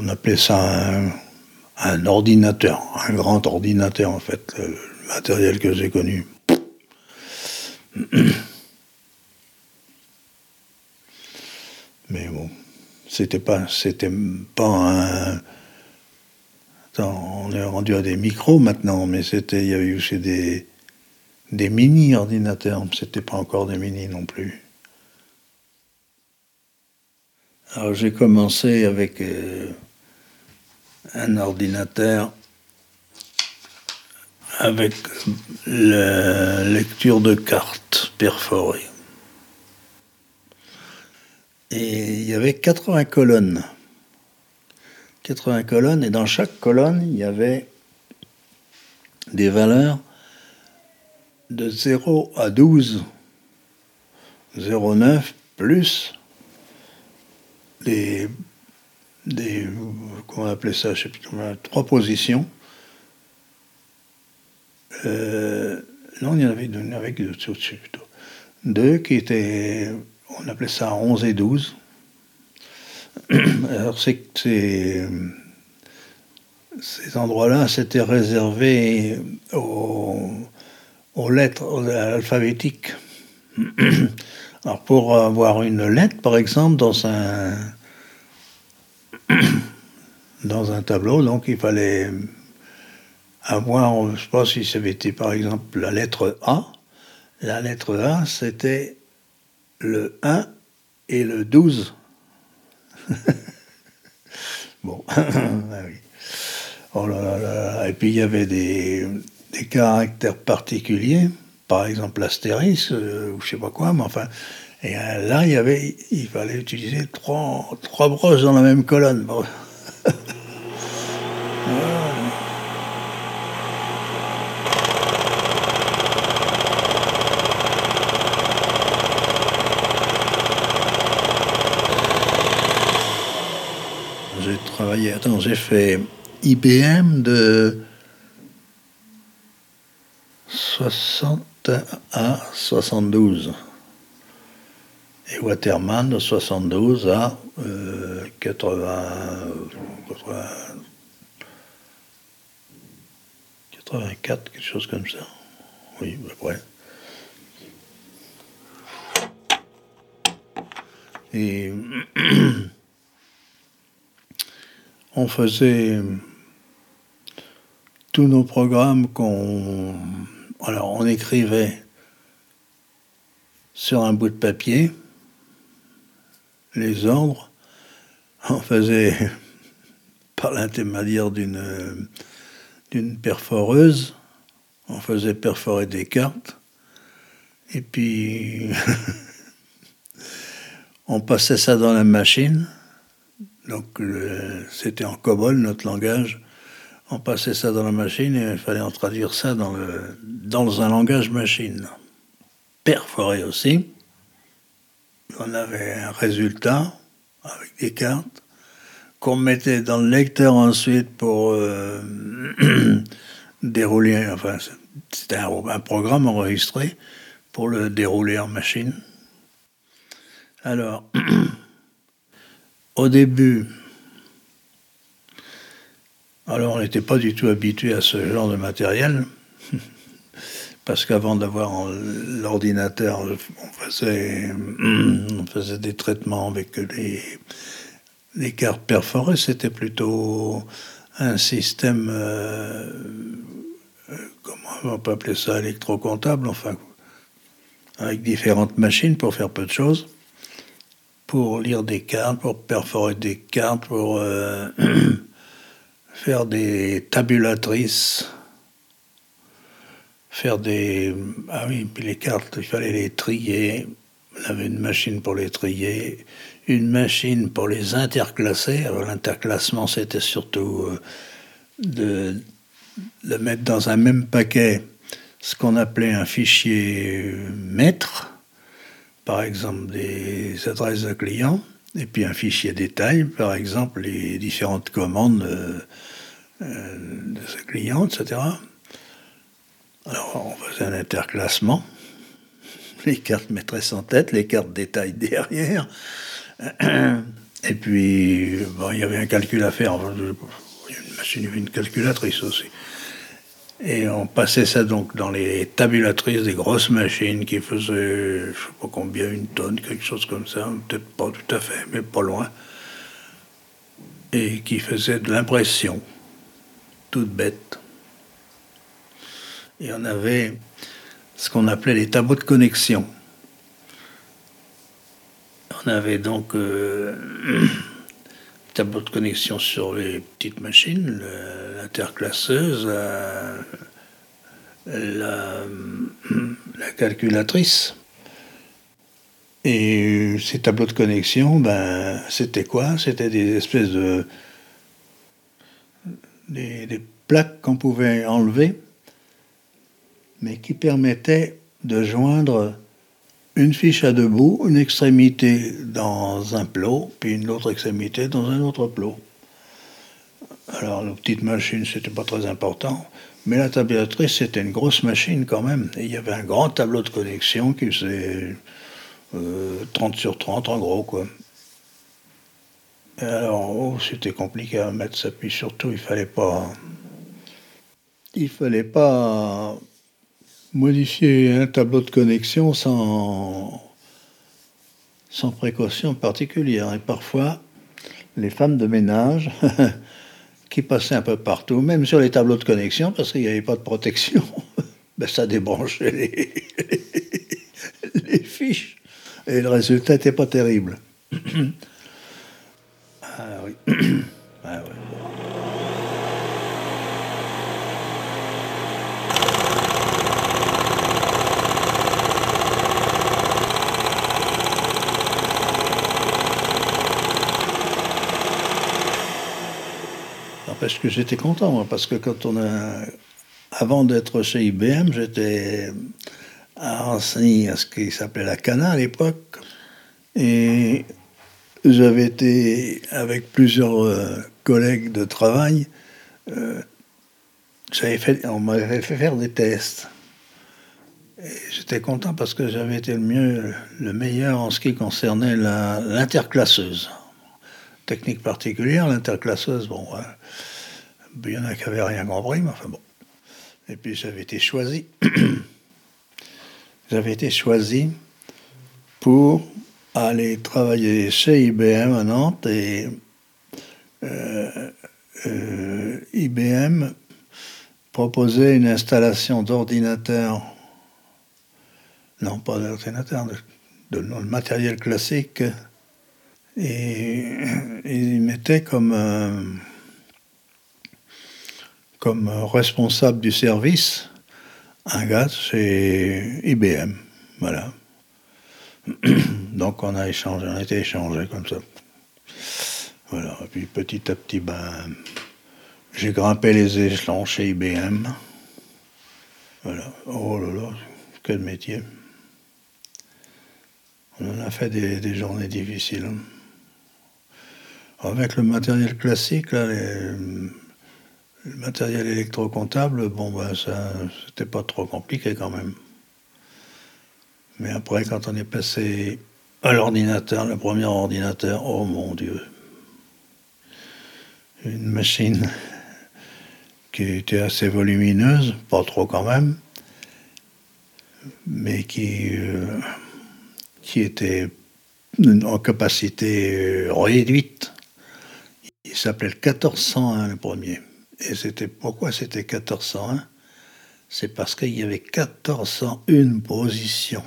On appelait ça un, ordinateur, un grand ordinateur en fait, le matériel que j'ai connu. Mais bon, c'était pas, c'était pas un. Attends, on est rendu à des micros maintenant, mais c'était, il y avait aussi des, des mini ordinateurs. C'était pas encore des mini non plus. Alors j'ai commencé avec euh, un ordinateur avec la lecture de cartes perforées. Et il y avait 80 colonnes. 80 colonnes, et dans chaque colonne, il y avait des valeurs de 0 à 12. 0,9 plus des, des, comment appelait ça, je sais plus trois positions. Euh, non, il y en avait deux, avec deux au-dessus plutôt. Deux qui étaient, on appelait ça 11 et 12. Alors, c'est ces, endroits-là, c'était réservé aux, aux lettres alphabétiques. Alors, pour avoir une lettre, par exemple, dans un, dans un tableau, donc il fallait avoir, je ne sais pas si ça par exemple la lettre A. La lettre A, c'était le 1 et le 12. bon, ah oui. Oh là là là. Et puis il y avait des, des caractères particuliers, par exemple l'astérisque, euh, ou je sais pas quoi, mais enfin. Et euh, là, il y avait, il fallait utiliser trois, trois brosses dans la même colonne. Bon. J'ai travaillé, attends, j'ai fait IBM de 60 à 72 et Waterman de 72 à euh, 80, 80, 84, quelque chose comme ça. Oui, à peu près. Et on faisait tous nos programmes qu'on. Alors, on écrivait sur un bout de papier les ordres. On faisait par l'intermédiaire d'une d'une perforeuse, on faisait perforer des cartes, et puis on passait ça dans la machine. Donc c'était en COBOL notre langage. On passait ça dans la machine et il fallait en traduire ça dans, le, dans un langage machine. Perforé aussi. On avait un résultat avec des cartes qu'on mettait dans le lecteur ensuite pour euh, dérouler. Enfin, c'était un, un, programme enregistré pour le dérouler en machine. Alors, au début, alors on n'était pas du tout habitué à ce genre de matériel. Parce qu'avant d'avoir l'ordinateur, on faisait, des traitements avec les, cartes perforées, c'était plutôt un système, euh, comment on peut appeler ça, électrocomptable, enfin, avec différentes machines pour faire peu de choses, pour lire des cartes, pour perforer des cartes, pour euh, faire des tabulatrices, faire des... Ah oui, puis les cartes, il fallait les trier, on avait une machine pour les trier, une machine pour les interclasser. Alors l'interclassement, c'était surtout euh, de, de, mettre dans un même paquet ce qu'on appelait un fichier maître, par exemple des adresses de clients, et puis un fichier détail, par exemple les différentes commandes euh, euh, de ce client, etc. Alors on faisait un interclassement, les cartes maîtresses en tête, les cartes détail derrière. Et puis, bon, il y avait un calcul à faire. Une machine, une calculatrice aussi. Et on passait ça donc dans les tabulatrices des grosses machines qui faisaient, je sais pas combien, une tonne, quelque chose comme ça, peut-être pas tout à fait, mais pas loin, et qui faisaient de l'impression, toute bête. Et on avait ce qu'on appelait les tableaux de connexion. On avait donc euh, tableau de connexion sur les petites machines, l'interclasseuse, la, calculatrice. Et ces tableaux de connexion, ben, c'était quoi? C'était des espèces de. des plaques qu'on pouvait enlever, mais qui permettaient de joindre une fiche à deux bouts, une extrémité dans un plot, puis une autre extrémité dans un autre plot. Alors, la petite machine, c'était pas très important, mais la tabulatrice, c'était une grosse machine quand même. Il y avait un grand tableau de connexion qui faisait 30 euh, sur 30 en gros, quoi. Alors, oh, c'était compliqué à mettre ça, puis surtout, il fallait pas. Il fallait pas modifier un tableau de connexion sans, sans précaution particulière. Et parfois, les femmes de ménage qui passaient un peu partout, même sur les tableaux de connexion, parce qu'il n'y avait pas de protection, ben ça débranchait les, fiches. Et le résultat n'était pas terrible. ah oui. Ah, ouais. Parce que j'étais content, parce que quand on a. Avant d'être chez IBM, j'étais enseigné à ce qui s'appelait la CANA à l'époque. Et j'avais été avec plusieurs euh, collègues de travail. Euh, fait, on m'avait fait faire des tests. Et j'étais content parce que j'avais été le mieux, le meilleur en ce qui concernait l'interclasseuse. Technique particulière, l'interclasseuse, bon, il y en a qui n'avaient rien compris, mais enfin bon. Et puis j'avais été choisi. j'avais été choisi pour aller travailler chez IBM à Nantes et euh, euh, IBM proposait une installation d'ordinateur, non pas d'ordinateur, de, de, matériel classique, et il mettait comme comme responsable du service un gars chez IBM. Voilà. Donc on a échangé, on a été échangé comme ça. Voilà. Et puis petit à petit, ben, j'ai grimpé les échelons chez IBM. Voilà. Oh là là, quel métier. On en a fait des, journées difficiles. Avec le matériel classique, là, les, le matériel électrocomptable, bon, ben, ça, c'était pas trop compliqué quand même. Mais après, quand on est passé à l'ordinateur, le premier ordinateur, oh mon Dieu. Une machine qui était assez volumineuse, pas trop quand même, mais qui, euh, qui était en capacité réduite. Il s'appelait le 1401 le premier. Et c'était pourquoi c'était 1401 C'est parce qu'il y avait 1401 positions.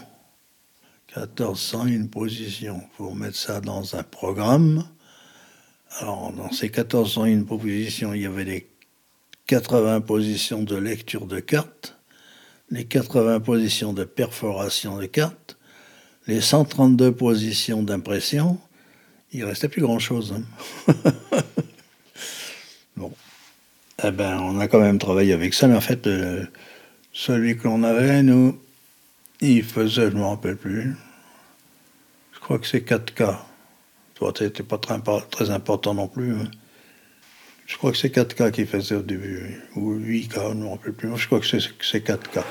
1401 positions. Pour mettre ça dans un programme. Alors, dans ces 1401 positions, il y avait les 80 positions de lecture de cartes, les 80 positions de perforation de cartes, les 132 positions d'impression. Il restait plus grand-chose. Hein. bon. Eh ben, on a quand même travaillé avec ça, mais en fait, euh, celui que l'on avait, nous, il faisait, je ne me rappelle plus, je crois que c'est 4K. C'était pas très, important non plus. Hein. Je crois que c'est 4K qu'il faisait au début, ou 8K, je ne me rappelle plus. Je crois que c'est 4K.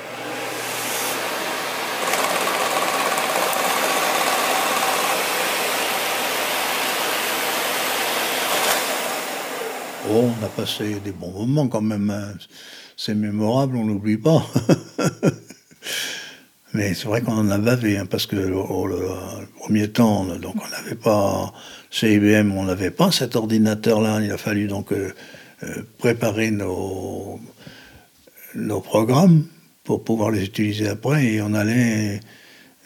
On a passé des bons moments quand même. Hein. C'est mémorable, on n'oublie pas. Mais c'est vrai qu'on en a bavé, hein, parce que oh le premier temps, donc on n'avait pas, chez IBM, on n'avait pas cet ordinateur-là. Il a fallu donc euh, euh, préparer nos, nos programmes pour pouvoir les utiliser après, et on allait,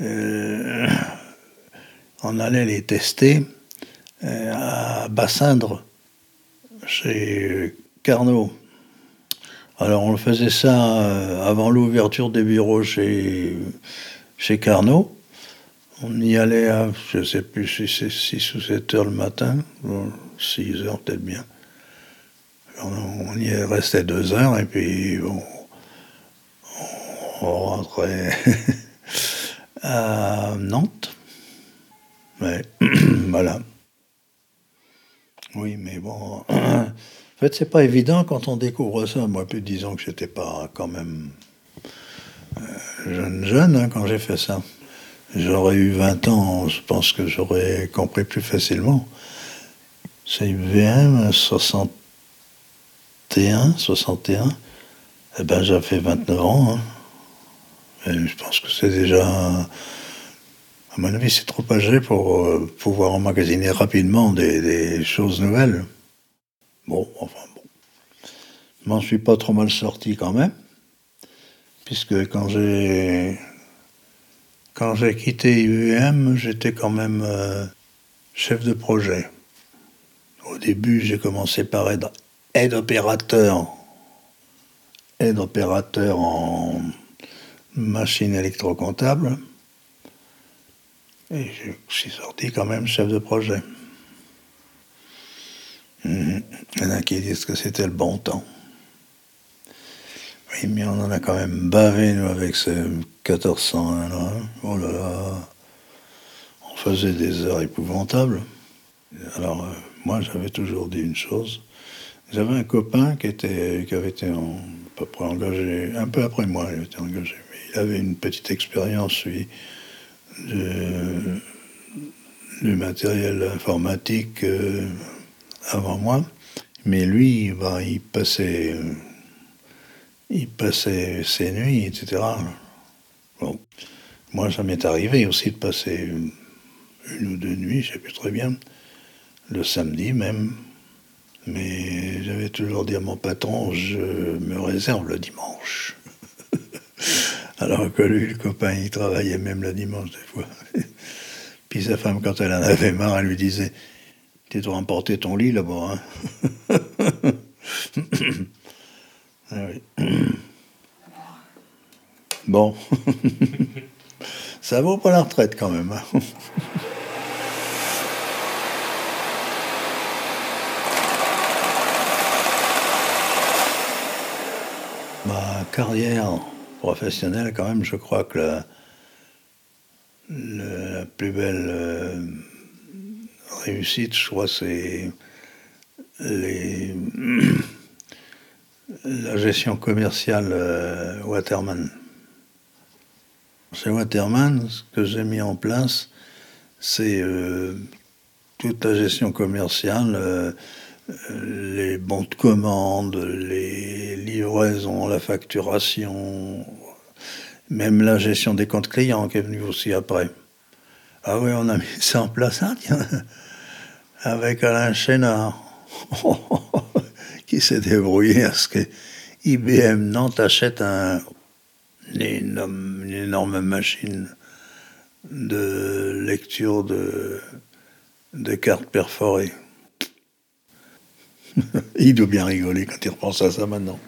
euh, on allait les tester à Bassindre, chez Carnot. Alors on faisait ça euh, avant l'ouverture des bureaux chez, chez Carnot. On y allait à, je ne sais plus si c'est 6 ou 7 heures le matin, 6 heures peut-être bien. On, y restait 2 heures et puis on, rentrait à Nantes. Voilà. Oui, mais bon. En fait, c'est pas évident quand on découvre ça. Moi, plus disons que j'étais pas quand même euh, jeune, jeune hein, quand j'ai fait ça. J'aurais eu 20 ans, je pense que j'aurais compris plus facilement. C'est IBM 61, 61. Eh ben, j'avais 29 ans. Hein. Je pense que c'est déjà. À mon avis, c'est trop âgé pour euh, pouvoir emmagasiner rapidement des choses nouvelles. Bon, enfin bon. Je m'en suis pas trop mal sorti quand même, puisque quand j'ai quand j'ai quitté IBM, j'étais quand même euh, chef de projet. Au début, j'ai commencé par être aide opérateur, aide opérateur en machine électrocomptable, et je suis sorti quand même chef de projet. Il y en a qui disent que c'était le bon temps. Oui, mais on en a quand même bavé, nous, avec ces 1401 là. Oh là là. On faisait des heures épouvantables. Alors, euh, moi, j'avais toujours dit une chose. J'avais un copain qui, était, qui avait été à peu près engagé, un peu après moi, il était engagé, il avait une petite expérience, lui, du matériel informatique. Euh, avant moi, mais lui, bah, il passait, il passait ses nuits, etc. Bon, moi, ça m'est arrivé aussi de passer une, ou deux nuits, je sais plus très bien, le samedi même. Mais j'avais toujours dit à mon patron, je me réserve le dimanche. Alors que lui, le copain, il travaillait même le dimanche des fois. Puis sa femme, quand elle en avait marre, elle lui disait tu dois emporter ton lit là-bas. Hein? ah bon. Ça vaut pas la retraite quand même. Hein? Ma carrière professionnelle, quand même, je crois que la, plus belle euh, réussite, je crois, c'est la gestion commerciale euh, Waterman. Chez Waterman, ce que j'ai mis en place, c'est euh, toute la gestion commerciale, les bons de commande, les livraisons, la facturation, même la gestion des comptes clients qui est venue aussi après. Ah oui, on a mis ça en place, hein, tiens avec Alain Chénard, qui s'est débrouillé à ce que IBM Nantes achète un, une, énorme, machine de lecture de, de cartes perforées. il doit bien rigoler quand il repense à ça maintenant.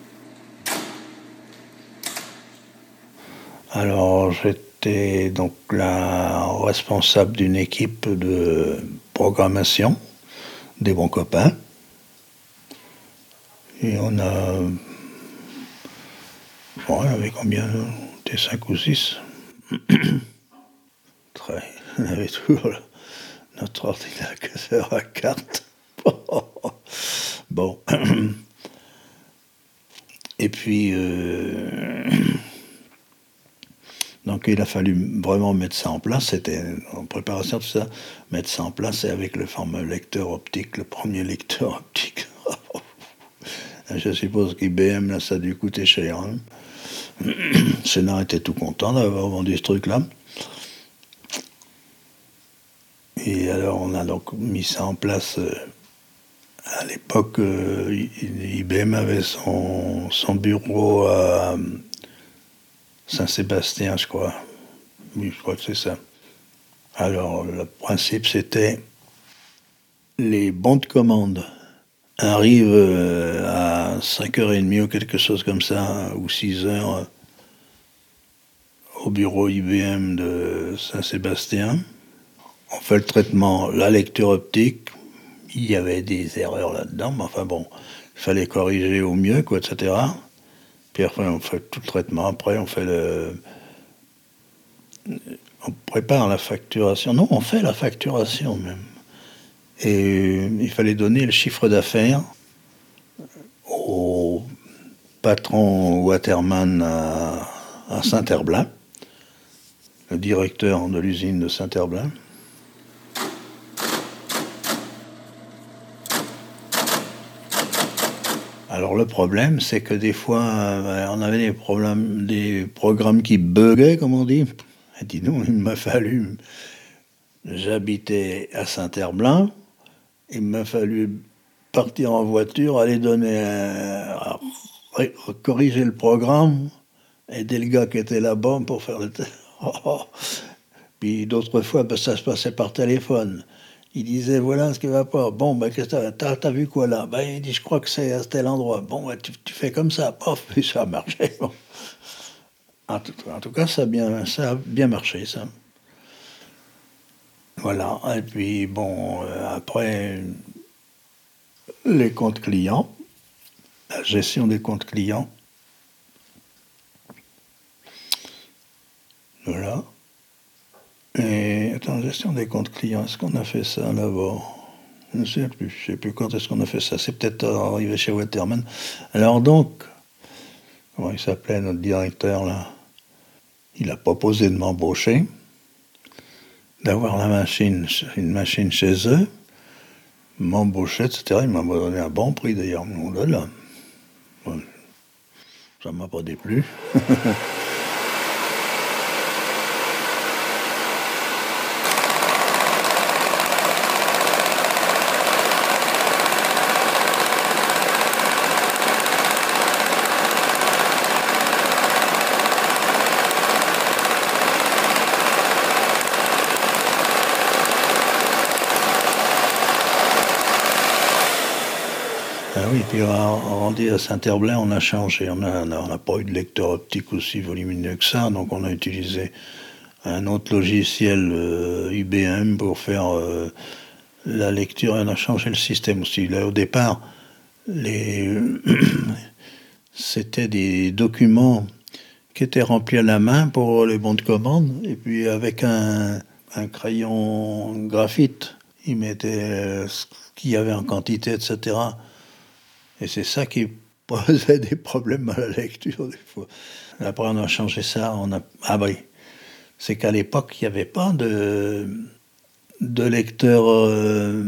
Alors j'étais donc la responsable d'une équipe de programmation des bons copains. Et on a. Bon, on avait combien Des 5 ou 6 Très. On avait toujours notre ordinateur à carte. Bon. Et puis. Euh, donc il a fallu vraiment mettre ça en place, c'était en préparation de ça, mettre ça en place et avec le fameux lecteur optique, le premier lecteur optique. je suppose qu'IBM, là, ça a dû coûter cher. Hein. Sénat était tout content d'avoir vendu ce truc-là. Et alors, on a donc mis ça en place. Euh, à l'époque, euh, IBM avait son, son bureau à Saint-Sébastien, je crois. Oui, je crois que c'est ça. Alors, le principe, c'était les bons de commande arrivent euh, à 5h30 ou quelque chose comme ça, ou 6h, au bureau IBM de Saint-Sébastien. On fait le traitement, la lecture optique. Il y avait des erreurs là-dedans, mais enfin bon, il fallait corriger au mieux, quoi, etc. Puis après, on fait tout le traitement. Après, on fait le. On prépare la facturation. Non, on fait la facturation même. Et il fallait donner le chiffre d'affaires au patron Waterman à, à Saint-Herblain, le directeur de l'usine de Saint-Herblain. Alors le problème, c'est que des fois, euh, on avait des problèmes, des programmes qui buguaient, comme on dit. Dis nous, il m'a fallu. J'habitais à Saint-Herblain il m'a fallu partir en voiture, aller donner, corriger le programme, aider le gars qui était là-bas pour faire le. Puis d'autres fois, ben, ça se passait par téléphone. Il disait voilà ce qui va pas. Bon, ben, t'as, as vu quoi là? Ben, Il dit je crois que c'est à tel endroit. Bon, ben, tu, fais comme ça, pof, puis ça a marché. En, tout, cas, ça bien, ça a bien marché, ça. Voilà, et puis bon, euh, après, les comptes clients, la gestion des comptes clients. Voilà. Et attends, gestion des comptes clients, est-ce qu'on a fait ça là-bas Je ne sais plus, je ne sais plus quand est-ce qu'on a fait ça. C'est peut-être arrivé chez Waterman. Alors donc, comment il s'appelait notre directeur là? Il a proposé de m'embaucher d'avoir la machine, une machine chez eux, m'embaucher, etc. Ils m'ont donné un bon prix d'ailleurs. Là, ça m'a pas déplu. puis rendu à Saint-Herblain, on a changé. On n'a pas eu de lecteur optique aussi volumineux que ça, donc on a utilisé un autre logiciel IBM euh, pour faire euh, la lecture on a changé le système aussi. Là, au départ, c'était des documents qui étaient remplis à la main pour les bons de commande, et puis avec un, un crayon graphite, ils mettaient ce qu'il y avait en quantité, etc. Et c'est ça qui posait des problèmes à la lecture des fois. Après, on a changé ça. Ah oui, c'est qu'à l'époque, il n'y avait pas de, de lecteur. Euh,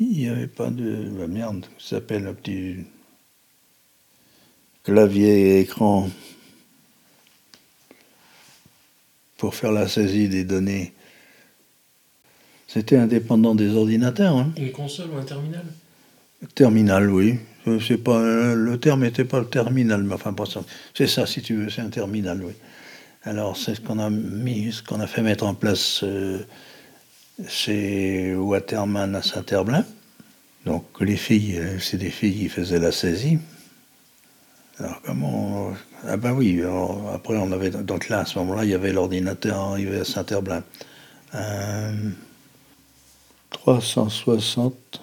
il n'y avait pas de. La merde, ça s'appelle un petit clavier et écran pour faire la saisie des données. C'était indépendant des ordinateurs. Hein. Une console ou un terminal? Terminal, oui. C'est pas, le terme n'était pas le terminal, mais enfin, c'est ça, si tu veux, c'est un terminal, oui. Alors, c'est ce qu'on a mis, ce qu'on a fait mettre en place euh, chez Waterman à Saint-Herblain. Donc, les filles, euh, c'est des filles qui faisaient la saisie. Alors, comment. Ah, ben oui, après, on avait. Donc là, à ce moment-là, il y avait l'ordinateur arrivé à Saint-Herblain. 360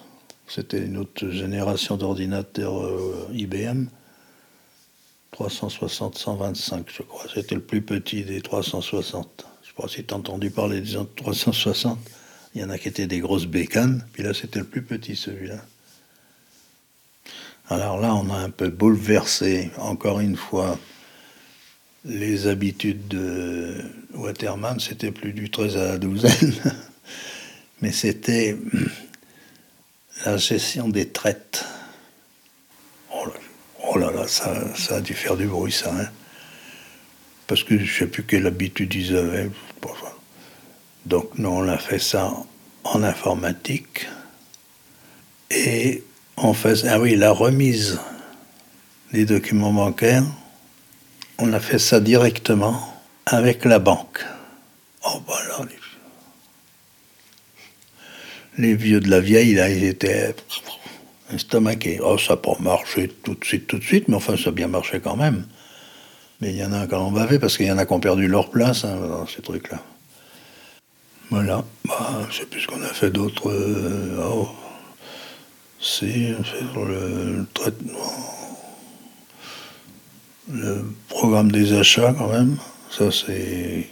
c'était une autre génération d'ordinateurs IBM. 360-125, je crois. C'était le plus petit des 360. Je pas si tu as entendu parler des 360. Il y en a qui étaient des grosses bécanes. Puis là, c'était le plus petit, celui-là. Alors là, on a un peu bouleversé, encore une fois, les habitudes de Waterman. C'était plus du 13 à la douzaine. Mais c'était la gestion des traites. ça, ça, a dû faire du bruit, ça. Hein. Parce que je ne sais plus quelle habitude ils avaient. Donc, nous, on a fait ça en informatique. Et on faisait, ah oui, la remise des documents bancaires, on a fait ça directement avec la banque. Oh, bah là, les, vieux de la vieille, là, ils étaient estomaqués. Oh, ça n'a pas marché tout de suite, tout de suite, mais enfin, ça a bien marché quand même. Mais il y en a qui ont bavé parce qu'il y en a qui ont perdu leur place hein, dans ces trucs-là. Voilà. Bah, je sais plus ce qu'on a fait d'autre. Euh, oh. Si, le traitement le programme des achats quand même. Ça, c'est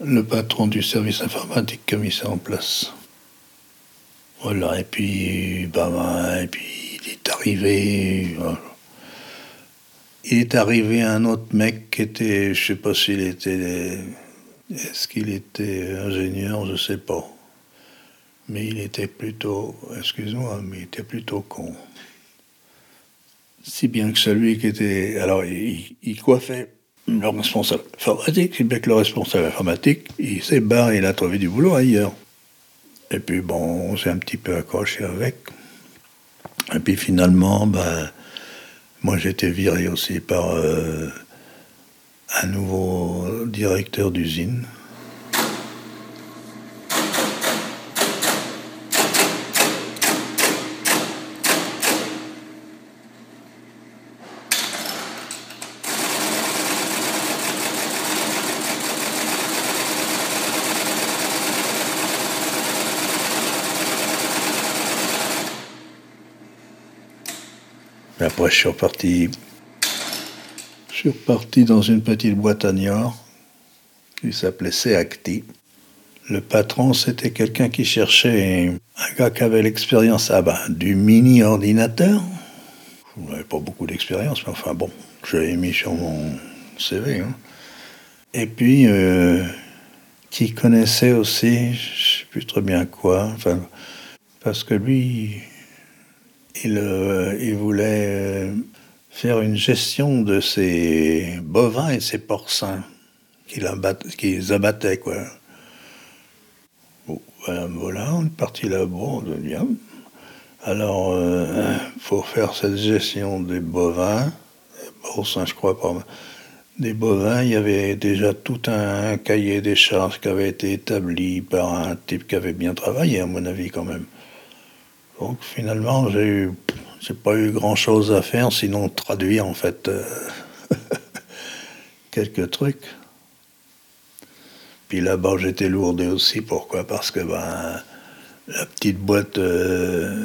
le patron du service informatique qui a mis ça en place. Voilà, et puis, bah, bah et puis il est arrivé. Il est arrivé un autre mec qui était, je sais pas s'il était, est-ce qu'il était ingénieur, je sais pas. Mais il était plutôt, excuse-moi, mais il était plutôt con. Si bien que celui qui était. Alors, il, coiffait le responsable informatique, si bien que le responsable informatique, il s'est barré, il a trouvé du boulot ailleurs. Et puis, bon, on s'est un petit peu accroché avec. Et puis finalement, ben, moi j'étais viré aussi par euh, un nouveau directeur d'usine. Je suis reparti. Je dans une petite boîte à Niort qui s'appelait Seacti. Le patron, c'était quelqu'un qui cherchait un gars qui avait l'expérience ah ben, du mini-ordinateur. Je n'avais pas beaucoup d'expérience, mais enfin bon, j'avais mis sur mon CV. Hein. Et puis, euh, qui connaissait aussi, je ne sais plus très bien quoi, parce que lui, euh, il, voulait euh, faire une gestion de ses bovins et ses porcins qu'ils abattaient, quoi. Bon, voilà, on est parti là-bas, on bien. Alors, il euh, faut faire cette gestion des bovins, des porcins, je crois pas. Des bovins, il y avait déjà tout un cahier des charges qui avait été établi par un type qui avait bien travaillé, à mon avis, quand même. Donc finalement, j'ai eu, pas eu grand chose à faire, sinon traduire en fait euh, quelques trucs. Puis là-bas, j'étais lourdé aussi. Pourquoi? Parce que ben, la petite boîte, euh,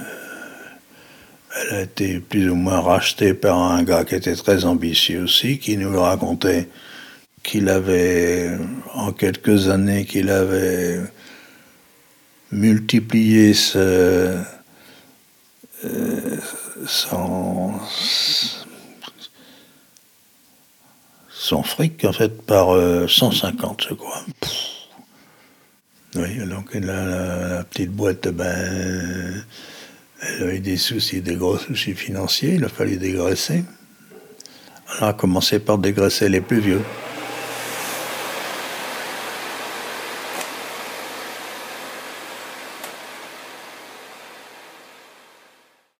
elle a été plus ou moins rachetée par un gars qui était très ambitieux aussi, qui nous racontait qu'il avait, en quelques années, qu'il avait multiplié ce euh, son, son fric, en fait, par 150, euh, je crois. Oui, donc la, petite boîte, ben, elle avait des soucis, des gros soucis financiers, il a fallu dégraisser. On a commencé par dégraisser les plus vieux.